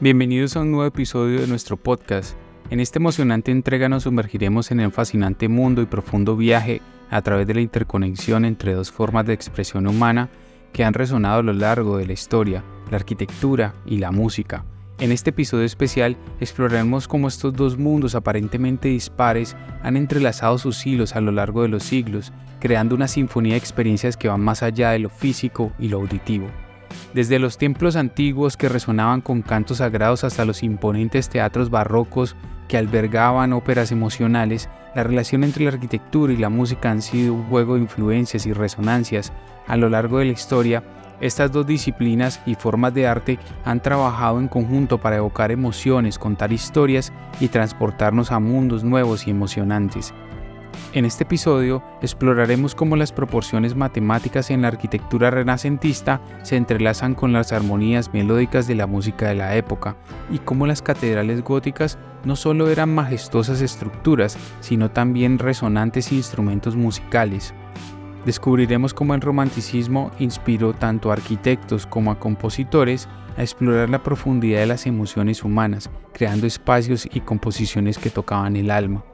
Bienvenidos a un nuevo episodio de nuestro podcast. En esta emocionante entrega nos sumergiremos en el fascinante mundo y profundo viaje a través de la interconexión entre dos formas de expresión humana que han resonado a lo largo de la historia, la arquitectura y la música. En este episodio especial exploraremos cómo estos dos mundos aparentemente dispares han entrelazado sus hilos a lo largo de los siglos, creando una sinfonía de experiencias que van más allá de lo físico y lo auditivo. Desde los templos antiguos que resonaban con cantos sagrados hasta los imponentes teatros barrocos que albergaban óperas emocionales, la relación entre la arquitectura y la música han sido un juego de influencias y resonancias a lo largo de la historia estas dos disciplinas y formas de arte han trabajado en conjunto para evocar emociones, contar historias y transportarnos a mundos nuevos y emocionantes. En este episodio exploraremos cómo las proporciones matemáticas en la arquitectura renacentista se entrelazan con las armonías melódicas de la música de la época y cómo las catedrales góticas no solo eran majestuosas estructuras, sino también resonantes instrumentos musicales. Descubriremos cómo el romanticismo inspiró tanto a arquitectos como a compositores a explorar la profundidad de las emociones humanas, creando espacios y composiciones que tocaban el alma.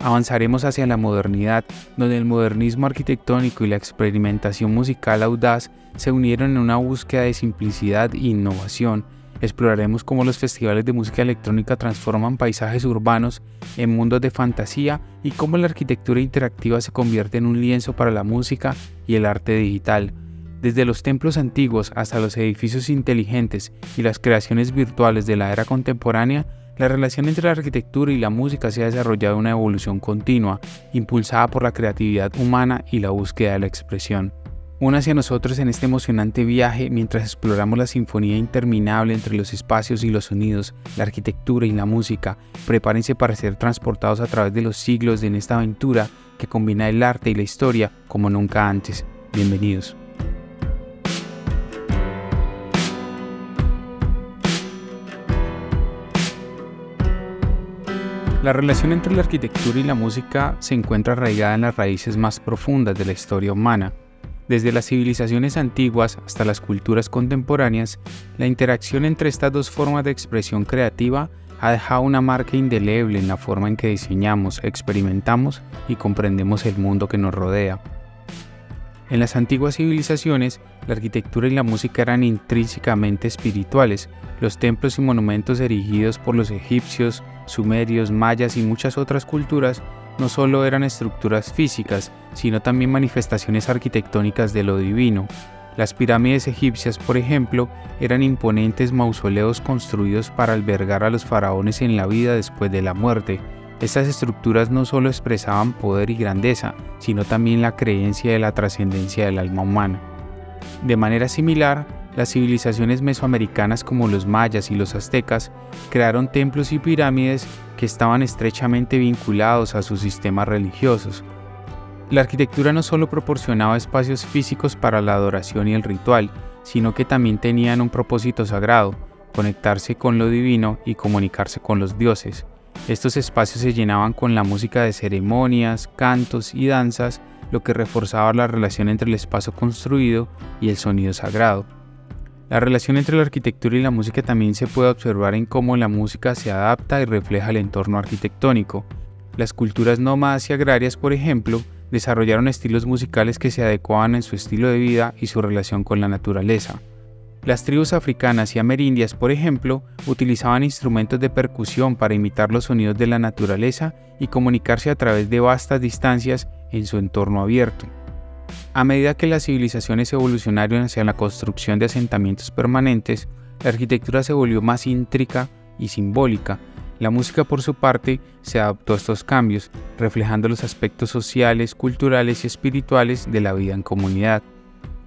Avanzaremos hacia la modernidad, donde el modernismo arquitectónico y la experimentación musical audaz se unieron en una búsqueda de simplicidad e innovación, Exploraremos cómo los festivales de música electrónica transforman paisajes urbanos en mundos de fantasía y cómo la arquitectura interactiva se convierte en un lienzo para la música y el arte digital. Desde los templos antiguos hasta los edificios inteligentes y las creaciones virtuales de la era contemporánea, la relación entre la arquitectura y la música se ha desarrollado una evolución continua, impulsada por la creatividad humana y la búsqueda de la expresión. Una hacia nosotros en este emocionante viaje mientras exploramos la sinfonía interminable entre los espacios y los sonidos, la arquitectura y la música. Prepárense para ser transportados a través de los siglos en esta aventura que combina el arte y la historia como nunca antes. Bienvenidos. La relación entre la arquitectura y la música se encuentra arraigada en las raíces más profundas de la historia humana desde las civilizaciones antiguas hasta las culturas contemporáneas, la interacción entre estas dos formas de expresión creativa ha dejado una marca indeleble en la forma en que diseñamos, experimentamos y comprendemos el mundo que nos rodea. En las antiguas civilizaciones, la arquitectura y la música eran intrínsecamente espirituales. Los templos y monumentos erigidos por los egipcios, sumerios, mayas y muchas otras culturas no solo eran estructuras físicas, sino también manifestaciones arquitectónicas de lo divino. Las pirámides egipcias, por ejemplo, eran imponentes mausoleos construidos para albergar a los faraones en la vida después de la muerte. Estas estructuras no solo expresaban poder y grandeza, sino también la creencia de la trascendencia del alma humana. De manera similar, las civilizaciones mesoamericanas como los mayas y los aztecas crearon templos y pirámides que estaban estrechamente vinculados a sus sistemas religiosos. La arquitectura no solo proporcionaba espacios físicos para la adoración y el ritual, sino que también tenían un propósito sagrado, conectarse con lo divino y comunicarse con los dioses. Estos espacios se llenaban con la música de ceremonias, cantos y danzas, lo que reforzaba la relación entre el espacio construido y el sonido sagrado. La relación entre la arquitectura y la música también se puede observar en cómo la música se adapta y refleja el entorno arquitectónico. Las culturas nómadas y agrarias, por ejemplo, desarrollaron estilos musicales que se adecuaban en su estilo de vida y su relación con la naturaleza. Las tribus africanas y amerindias, por ejemplo, utilizaban instrumentos de percusión para imitar los sonidos de la naturaleza y comunicarse a través de vastas distancias en su entorno abierto. A medida que las civilizaciones evolucionaron hacia la construcción de asentamientos permanentes, la arquitectura se volvió más íntrica y simbólica. La música, por su parte, se adaptó a estos cambios, reflejando los aspectos sociales, culturales y espirituales de la vida en comunidad.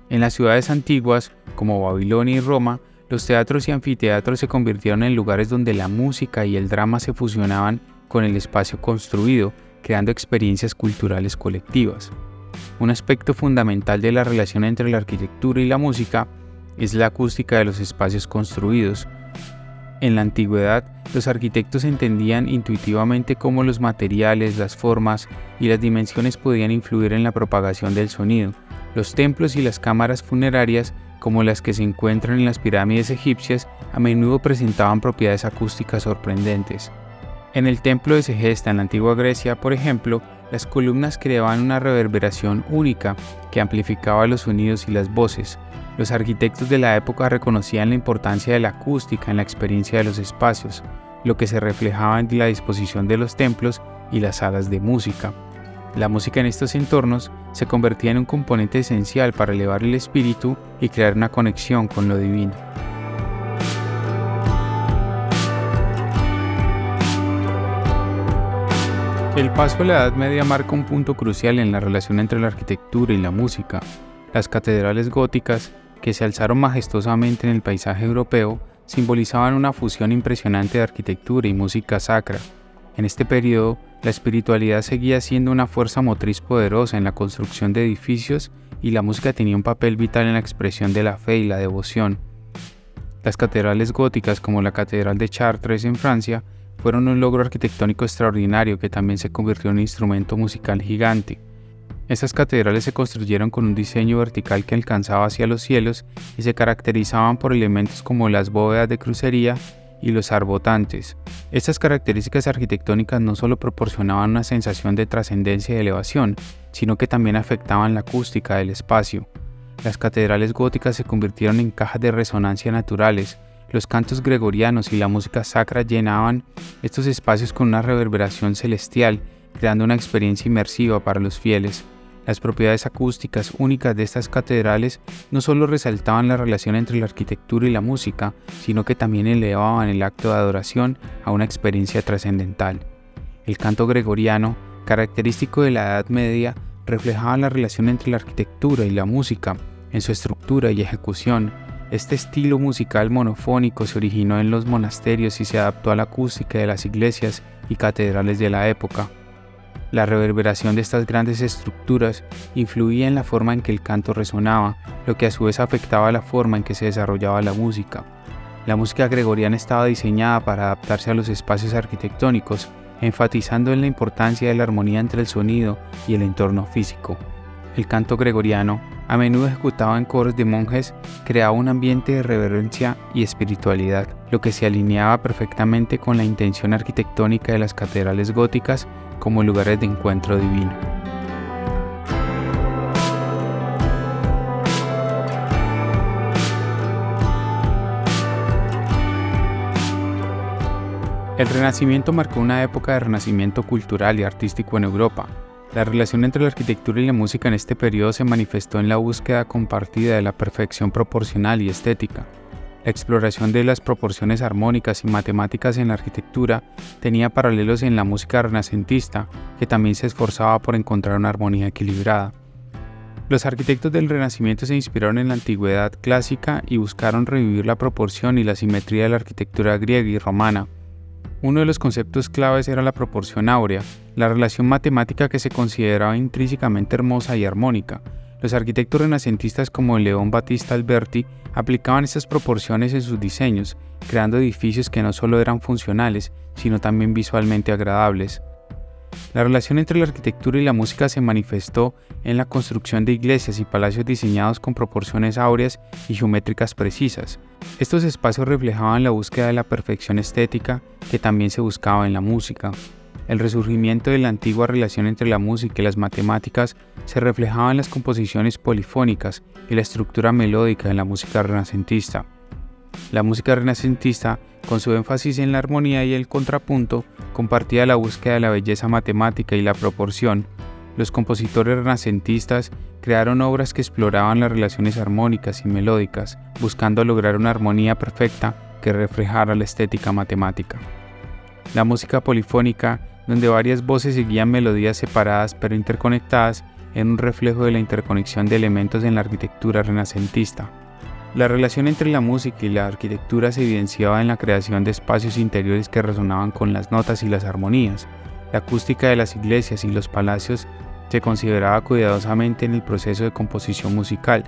En las ciudades antiguas, como Babilonia y Roma, los teatros y anfiteatros se convirtieron en lugares donde la música y el drama se fusionaban con el espacio construido, creando experiencias culturales colectivas. Un aspecto fundamental de la relación entre la arquitectura y la música es la acústica de los espacios construidos. En la antigüedad, los arquitectos entendían intuitivamente cómo los materiales, las formas y las dimensiones podían influir en la propagación del sonido. Los templos y las cámaras funerarias, como las que se encuentran en las pirámides egipcias, a menudo presentaban propiedades acústicas sorprendentes. En el templo de Segesta en la antigua Grecia, por ejemplo, las columnas creaban una reverberación única que amplificaba los sonidos y las voces. Los arquitectos de la época reconocían la importancia de la acústica en la experiencia de los espacios, lo que se reflejaba en la disposición de los templos y las salas de música. La música en estos entornos se convertía en un componente esencial para elevar el espíritu y crear una conexión con lo divino. El paso a la Edad Media marca un punto crucial en la relación entre la arquitectura y la música. Las catedrales góticas, que se alzaron majestuosamente en el paisaje europeo, simbolizaban una fusión impresionante de arquitectura y música sacra. En este periodo, la espiritualidad seguía siendo una fuerza motriz poderosa en la construcción de edificios y la música tenía un papel vital en la expresión de la fe y la devoción. Las catedrales góticas como la Catedral de Chartres en Francia fueron un logro arquitectónico extraordinario que también se convirtió en un instrumento musical gigante. Estas catedrales se construyeron con un diseño vertical que alcanzaba hacia los cielos y se caracterizaban por elementos como las bóvedas de crucería y los arbotantes. Estas características arquitectónicas no solo proporcionaban una sensación de trascendencia y elevación, sino que también afectaban la acústica del espacio. Las catedrales góticas se convirtieron en cajas de resonancia naturales, los cantos gregorianos y la música sacra llenaban estos espacios con una reverberación celestial, creando una experiencia inmersiva para los fieles. Las propiedades acústicas únicas de estas catedrales no solo resaltaban la relación entre la arquitectura y la música, sino que también elevaban el acto de adoración a una experiencia trascendental. El canto gregoriano, característico de la Edad Media, reflejaba la relación entre la arquitectura y la música, en su estructura y ejecución, este estilo musical monofónico se originó en los monasterios y se adaptó a la acústica de las iglesias y catedrales de la época. La reverberación de estas grandes estructuras influía en la forma en que el canto resonaba, lo que a su vez afectaba la forma en que se desarrollaba la música. La música gregoriana estaba diseñada para adaptarse a los espacios arquitectónicos, enfatizando en la importancia de la armonía entre el sonido y el entorno físico. El canto gregoriano a menudo ejecutado en coros de monjes, creaba un ambiente de reverencia y espiritualidad, lo que se alineaba perfectamente con la intención arquitectónica de las catedrales góticas como lugares de encuentro divino. El Renacimiento marcó una época de renacimiento cultural y artístico en Europa, la relación entre la arquitectura y la música en este periodo se manifestó en la búsqueda compartida de la perfección proporcional y estética. La exploración de las proporciones armónicas y matemáticas en la arquitectura tenía paralelos en la música renacentista, que también se esforzaba por encontrar una armonía equilibrada. Los arquitectos del Renacimiento se inspiraron en la antigüedad clásica y buscaron revivir la proporción y la simetría de la arquitectura griega y romana, uno de los conceptos claves era la proporción áurea, la relación matemática que se consideraba intrínsecamente hermosa y armónica. Los arquitectos renacentistas como León Battista Alberti aplicaban estas proporciones en sus diseños, creando edificios que no solo eran funcionales, sino también visualmente agradables. La relación entre la arquitectura y la música se manifestó en la construcción de iglesias y palacios diseñados con proporciones áureas y geométricas precisas. Estos espacios reflejaban la búsqueda de la perfección estética que también se buscaba en la música. El resurgimiento de la antigua relación entre la música y las matemáticas se reflejaba en las composiciones polifónicas y la estructura melódica de la música renacentista. La música renacentista, con su énfasis en la armonía y el contrapunto, compartía la búsqueda de la belleza matemática y la proporción. Los compositores renacentistas crearon obras que exploraban las relaciones armónicas y melódicas, buscando lograr una armonía perfecta que reflejara la estética matemática. La música polifónica, donde varias voces seguían melodías separadas pero interconectadas, era un reflejo de la interconexión de elementos en la arquitectura renacentista. La relación entre la música y la arquitectura se evidenciaba en la creación de espacios interiores que resonaban con las notas y las armonías. La acústica de las iglesias y los palacios se consideraba cuidadosamente en el proceso de composición musical.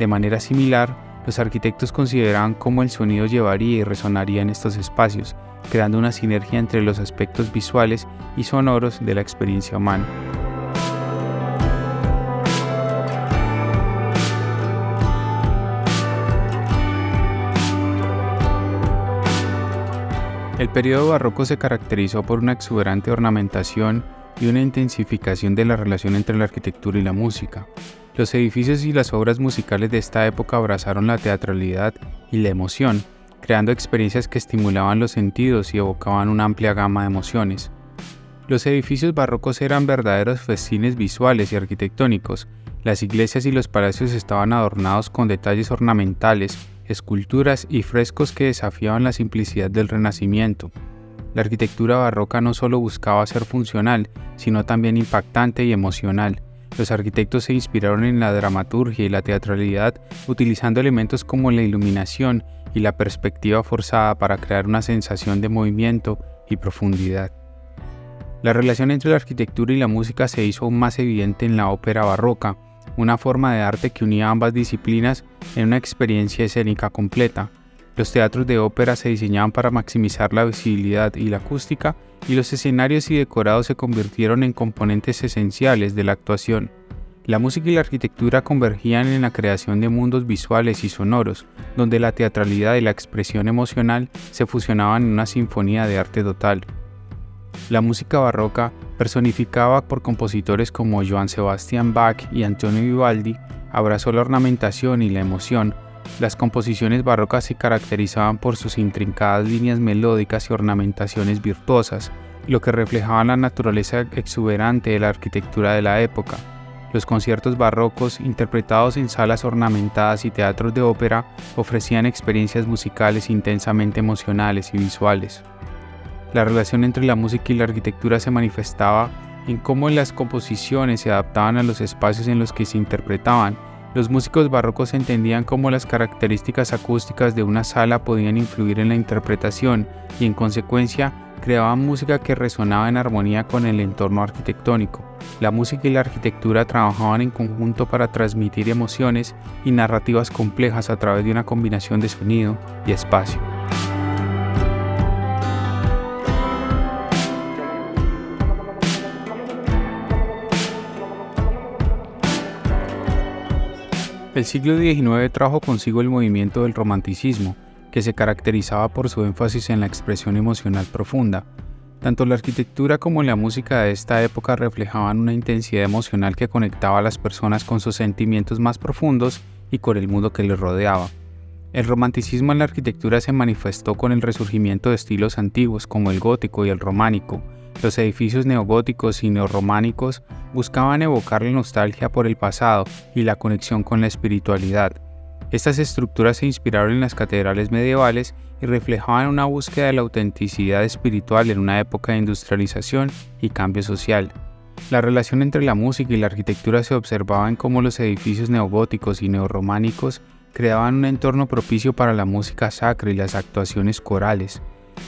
De manera similar, los arquitectos consideraban cómo el sonido llevaría y resonaría en estos espacios, creando una sinergia entre los aspectos visuales y sonoros de la experiencia humana. Periodo barroco se caracterizó por una exuberante ornamentación y una intensificación de la relación entre la arquitectura y la música. Los edificios y las obras musicales de esta época abrazaron la teatralidad y la emoción, creando experiencias que estimulaban los sentidos y evocaban una amplia gama de emociones. Los edificios barrocos eran verdaderos festines visuales y arquitectónicos. Las iglesias y los palacios estaban adornados con detalles ornamentales, esculturas y frescos que desafiaban la simplicidad del Renacimiento. La arquitectura barroca no solo buscaba ser funcional, sino también impactante y emocional. Los arquitectos se inspiraron en la dramaturgia y la teatralidad utilizando elementos como la iluminación y la perspectiva forzada para crear una sensación de movimiento y profundidad. La relación entre la arquitectura y la música se hizo aún más evidente en la ópera barroca, una forma de arte que unía ambas disciplinas en una experiencia escénica completa. Los teatros de ópera se diseñaban para maximizar la visibilidad y la acústica, y los escenarios y decorados se convirtieron en componentes esenciales de la actuación. La música y la arquitectura convergían en la creación de mundos visuales y sonoros, donde la teatralidad y la expresión emocional se fusionaban en una sinfonía de arte total. La música barroca, personificada por compositores como Johann Sebastian Bach y Antonio Vivaldi, abrazó la ornamentación y la emoción. Las composiciones barrocas se caracterizaban por sus intrincadas líneas melódicas y ornamentaciones virtuosas, lo que reflejaba la naturaleza exuberante de la arquitectura de la época. Los conciertos barrocos, interpretados en salas ornamentadas y teatros de ópera, ofrecían experiencias musicales intensamente emocionales y visuales. La relación entre la música y la arquitectura se manifestaba en cómo las composiciones se adaptaban a los espacios en los que se interpretaban. Los músicos barrocos entendían cómo las características acústicas de una sala podían influir en la interpretación y en consecuencia creaban música que resonaba en armonía con el entorno arquitectónico. La música y la arquitectura trabajaban en conjunto para transmitir emociones y narrativas complejas a través de una combinación de sonido y espacio. El siglo XIX trajo consigo el movimiento del romanticismo, que se caracterizaba por su énfasis en la expresión emocional profunda. Tanto la arquitectura como la música de esta época reflejaban una intensidad emocional que conectaba a las personas con sus sentimientos más profundos y con el mundo que les rodeaba. El romanticismo en la arquitectura se manifestó con el resurgimiento de estilos antiguos como el gótico y el románico, los edificios neogóticos y neorrománicos buscaban evocar la nostalgia por el pasado y la conexión con la espiritualidad. Estas estructuras se inspiraron en las catedrales medievales y reflejaban una búsqueda de la autenticidad espiritual en una época de industrialización y cambio social. La relación entre la música y la arquitectura se observaba en cómo los edificios neogóticos y neorrománicos creaban un entorno propicio para la música sacra y las actuaciones corales,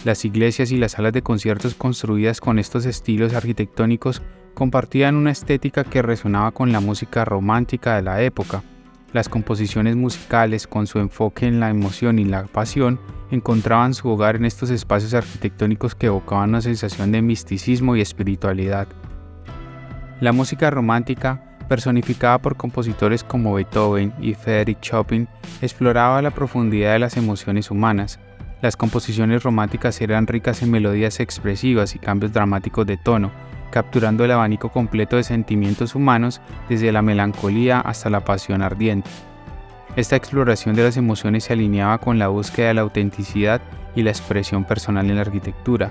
las iglesias y las salas de conciertos construidas con estos estilos arquitectónicos compartían una estética que resonaba con la música romántica de la época. Las composiciones musicales, con su enfoque en la emoción y la pasión, encontraban su hogar en estos espacios arquitectónicos que evocaban una sensación de misticismo y espiritualidad. La música romántica, personificada por compositores como Beethoven y Frédéric Chopin, exploraba la profundidad de las emociones humanas, las composiciones románticas eran ricas en melodías expresivas y cambios dramáticos de tono, capturando el abanico completo de sentimientos humanos desde la melancolía hasta la pasión ardiente. Esta exploración de las emociones se alineaba con la búsqueda de la autenticidad y la expresión personal en la arquitectura.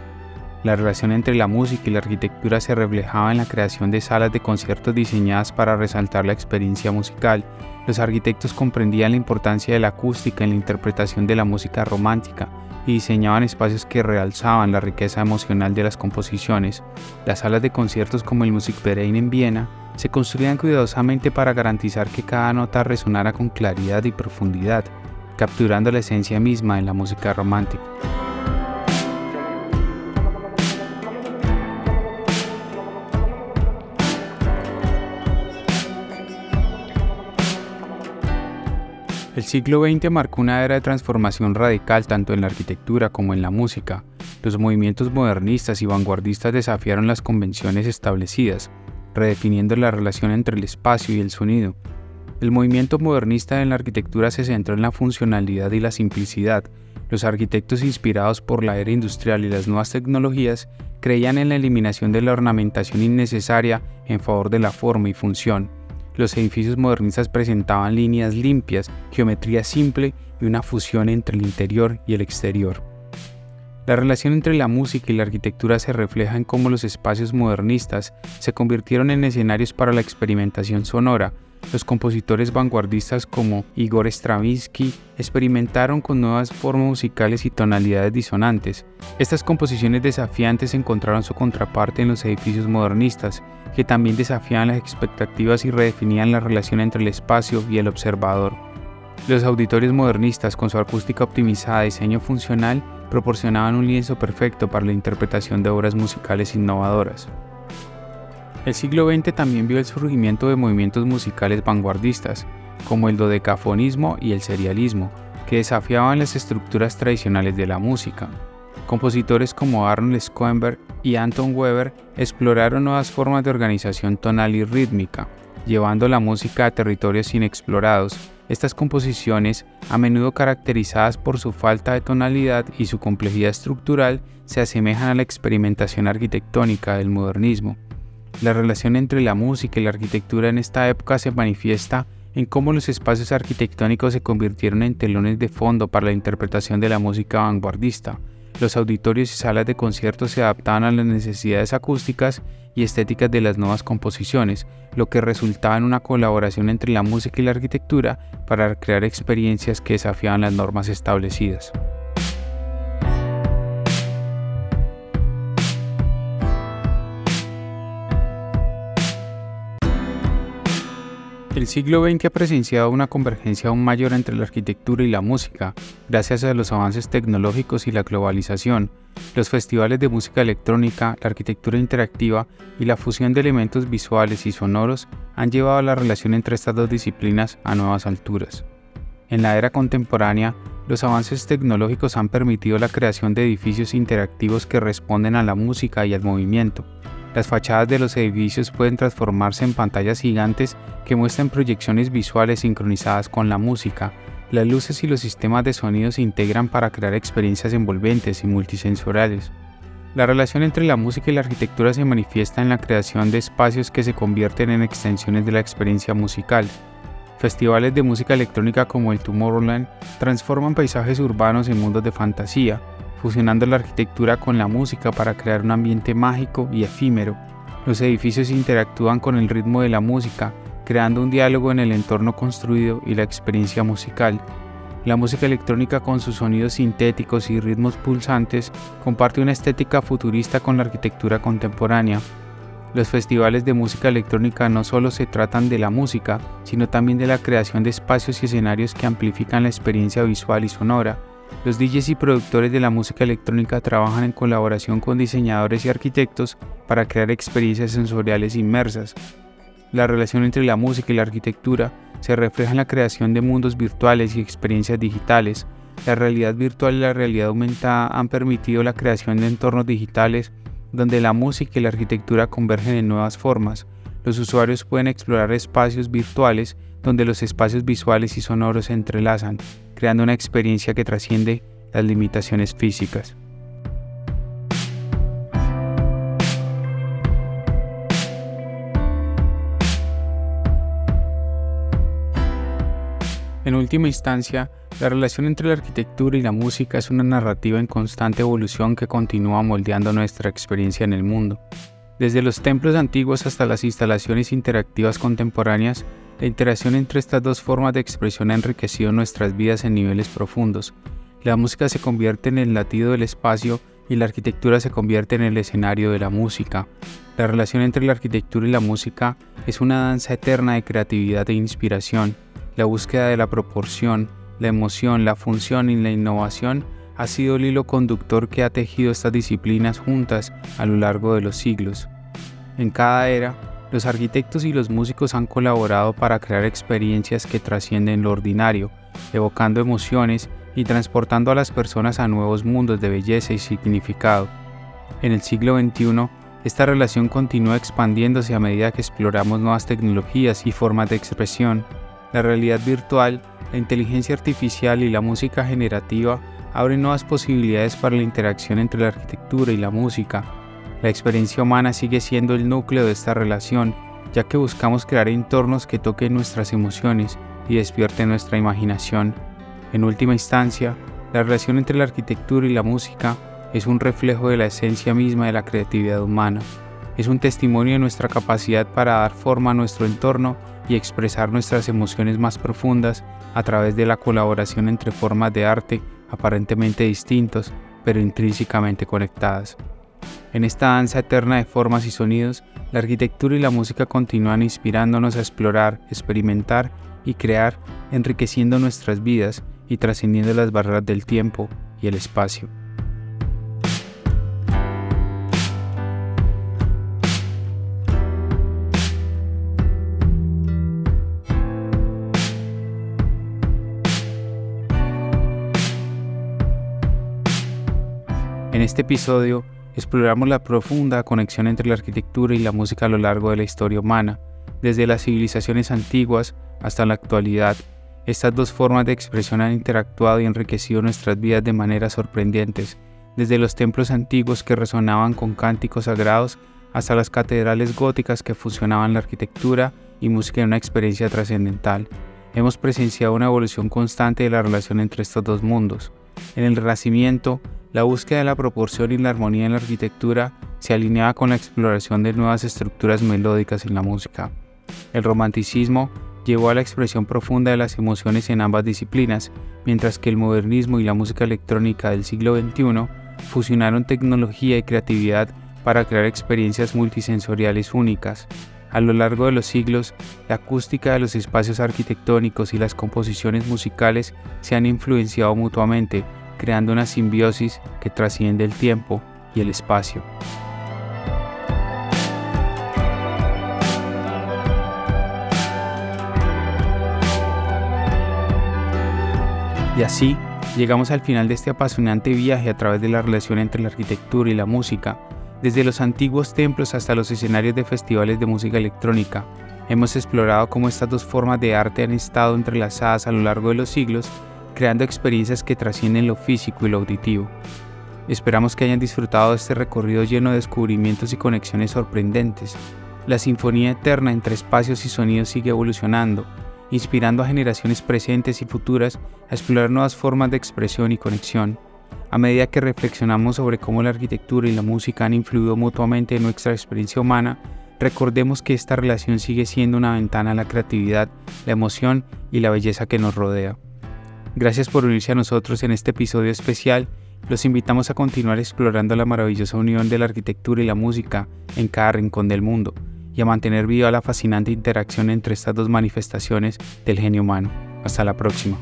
La relación entre la música y la arquitectura se reflejaba en la creación de salas de conciertos diseñadas para resaltar la experiencia musical. Los arquitectos comprendían la importancia de la acústica en la interpretación de la música romántica, y diseñaban espacios que realzaban la riqueza emocional de las composiciones. Las salas de conciertos como el Musikverein en Viena se construían cuidadosamente para garantizar que cada nota resonara con claridad y profundidad, capturando la esencia misma de la música romántica. El siglo XX marcó una era de transformación radical tanto en la arquitectura como en la música. Los movimientos modernistas y vanguardistas desafiaron las convenciones establecidas, redefiniendo la relación entre el espacio y el sonido. El movimiento modernista en la arquitectura se centró en la funcionalidad y la simplicidad, Los arquitectos inspirados por la era industrial y las nuevas tecnologías creían en la eliminación de la ornamentación innecesaria en favor de la forma y función. Los edificios modernistas presentaban líneas limpias, geometría simple y una fusión entre el interior y el exterior. La relación entre la música y la arquitectura se refleja en cómo los espacios modernistas se convirtieron en escenarios para la experimentación sonora. Los compositores vanguardistas como Igor Stravinsky experimentaron con nuevas formas musicales y tonalidades disonantes. Estas composiciones desafiantes encontraron su contraparte en los edificios modernistas, que también desafiaban las expectativas y redefinían la relación entre el espacio y el observador. Los auditorios modernistas, con su acústica optimizada y diseño funcional, proporcionaban un lienzo perfecto para la interpretación de obras musicales innovadoras. El siglo XX también vio el surgimiento de movimientos musicales vanguardistas, como el dodecafonismo y el serialismo, que desafiaban las estructuras tradicionales de la música. Compositores como Arnold Schoenberg y Anton Weber exploraron nuevas formas de organización tonal y rítmica, llevando la música a territorios inexplorados estas composiciones, a menudo caracterizadas por su falta de tonalidad y su complejidad estructural, se asemejan a la experimentación arquitectónica del modernismo. La relación entre la música y la arquitectura en esta época se manifiesta en cómo los espacios arquitectónicos se convirtieron en telones de fondo para la interpretación de la música vanguardista, los auditorios y salas de conciertos se adaptaban a las necesidades acústicas y estéticas de las nuevas composiciones, lo que resultaba en una colaboración entre la música y la arquitectura para crear experiencias que desafiaban las normas establecidas. El siglo XX ha presenciado una convergencia aún mayor entre la arquitectura y la música, gracias a los avances tecnológicos y la globalización, los festivales de música electrónica, la arquitectura interactiva y la fusión de elementos visuales y sonoros han llevado la relación entre estas dos disciplinas a nuevas alturas. En la era contemporánea, los avances tecnológicos han permitido la creación de edificios interactivos que responden a la música y al movimiento, las fachadas de los edificios pueden transformarse en pantallas gigantes que muestran proyecciones visuales sincronizadas con la música. Las luces y los sistemas de sonido se integran para crear experiencias envolventes y multisensoriales. La relación entre la música y la arquitectura se manifiesta en la creación de espacios que se convierten en extensiones de la experiencia musical. Festivales de música electrónica como el Tomorrowland transforman paisajes urbanos en mundos de fantasía, fusionando la arquitectura con la música para crear un ambiente mágico y efímero. Los edificios interactúan con el ritmo de la música, creando un diálogo en el entorno construido y la experiencia musical. La música electrónica con sus sonidos sintéticos y ritmos pulsantes comparte una estética futurista con la arquitectura contemporánea. Los festivales de música electrónica no solo se tratan de la música, sino también de la creación de espacios y escenarios que amplifican la experiencia visual y sonora, los DJs y productores de la música electrónica trabajan en colaboración con diseñadores y arquitectos para crear experiencias sensoriales inmersas. La relación entre la música y la arquitectura se refleja en la creación de mundos virtuales y experiencias digitales. La realidad virtual y la realidad aumentada han permitido la creación de entornos digitales donde la música y la arquitectura convergen en nuevas formas. Los usuarios pueden explorar espacios virtuales donde los espacios visuales y sonoros se entrelazan, creando una experiencia que trasciende las limitaciones físicas. En última instancia, la relación entre la arquitectura y la música es una narrativa en constante evolución que continúa moldeando nuestra experiencia en el mundo. Desde los templos antiguos hasta las instalaciones interactivas contemporáneas, la interacción entre estas dos formas de expresión ha enriquecido nuestras vidas en niveles profundos. La música se convierte en el latido del espacio y la arquitectura se convierte en el escenario de la música. La relación entre la arquitectura y la música es una danza eterna de creatividad e inspiración. La búsqueda de la proporción, la emoción, la función y la innovación ha sido el hilo conductor que ha tejido estas disciplinas juntas a lo largo de los siglos. En cada era, los arquitectos y los músicos han colaborado para crear experiencias que trascienden lo ordinario, evocando emociones y transportando a las personas a nuevos mundos de belleza y significado. En el siglo XXI, esta relación continúa expandiéndose a medida que exploramos nuevas tecnologías y formas de expresión. La realidad virtual la inteligencia artificial y la música generativa abren nuevas posibilidades para la interacción entre la arquitectura y la música. La experiencia humana sigue siendo el núcleo de esta relación, ya que buscamos crear entornos que toquen nuestras emociones y despierten nuestra imaginación. En última instancia, la relación entre la arquitectura y la música es un reflejo de la esencia misma de la creatividad humana. Es un testimonio de nuestra capacidad para dar forma a nuestro entorno y expresar nuestras emociones más profundas a través de la colaboración entre formas de arte aparentemente distintos, pero intrínsecamente conectadas. En esta danza eterna de formas y sonidos, la arquitectura y la música continúan inspirándonos a explorar, experimentar y crear, enriqueciendo nuestras vidas y trascendiendo las barreras del tiempo y el espacio. Este episodio exploramos la profunda conexión entre la arquitectura y la música a lo largo de la historia humana, desde las civilizaciones antiguas hasta la actualidad. Estas dos formas de expresión han interactuado y enriquecido nuestras vidas de maneras sorprendentes, desde los templos antiguos que resonaban con cánticos sagrados hasta las catedrales góticas que fusionaban la arquitectura y música en una experiencia trascendental. Hemos presenciado una evolución constante de la relación entre estos dos mundos. En el Renacimiento, la búsqueda de la proporción y la armonía en la arquitectura se alineaba con la exploración de nuevas estructuras melódicas en la música. El romanticismo llevó a la expresión profunda de las emociones en ambas disciplinas, mientras que el modernismo y la música electrónica del siglo XXI fusionaron tecnología y creatividad para crear experiencias multisensoriales únicas. A lo largo de los siglos, la acústica de los espacios arquitectónicos y las composiciones musicales se han influenciado mutuamente, creando una simbiosis que trasciende el tiempo y el espacio. Y así llegamos al final de este apasionante viaje a través de la relación entre la arquitectura y la música, desde los antiguos templos hasta los escenarios de festivales de música electrónica. Hemos explorado cómo estas dos formas de arte han estado entrelazadas a lo largo de los siglos creando experiencias que trascienden lo físico y lo auditivo. Esperamos que hayan disfrutado de este recorrido lleno de descubrimientos y conexiones sorprendentes. La sinfonía eterna entre espacios y sonidos sigue evolucionando, inspirando a generaciones presentes y futuras a explorar nuevas formas de expresión y conexión. A medida que reflexionamos sobre cómo la arquitectura y la música han influido mutuamente en nuestra experiencia humana, recordemos que esta relación sigue siendo una ventana a la creatividad, la emoción y la belleza que nos rodea. Gracias por unirse a nosotros en este episodio especial. Los invitamos a continuar explorando la maravillosa unión de la arquitectura y la música en cada rincón del mundo y a mantener viva la fascinante interacción entre estas dos manifestaciones del genio humano. Hasta la próxima.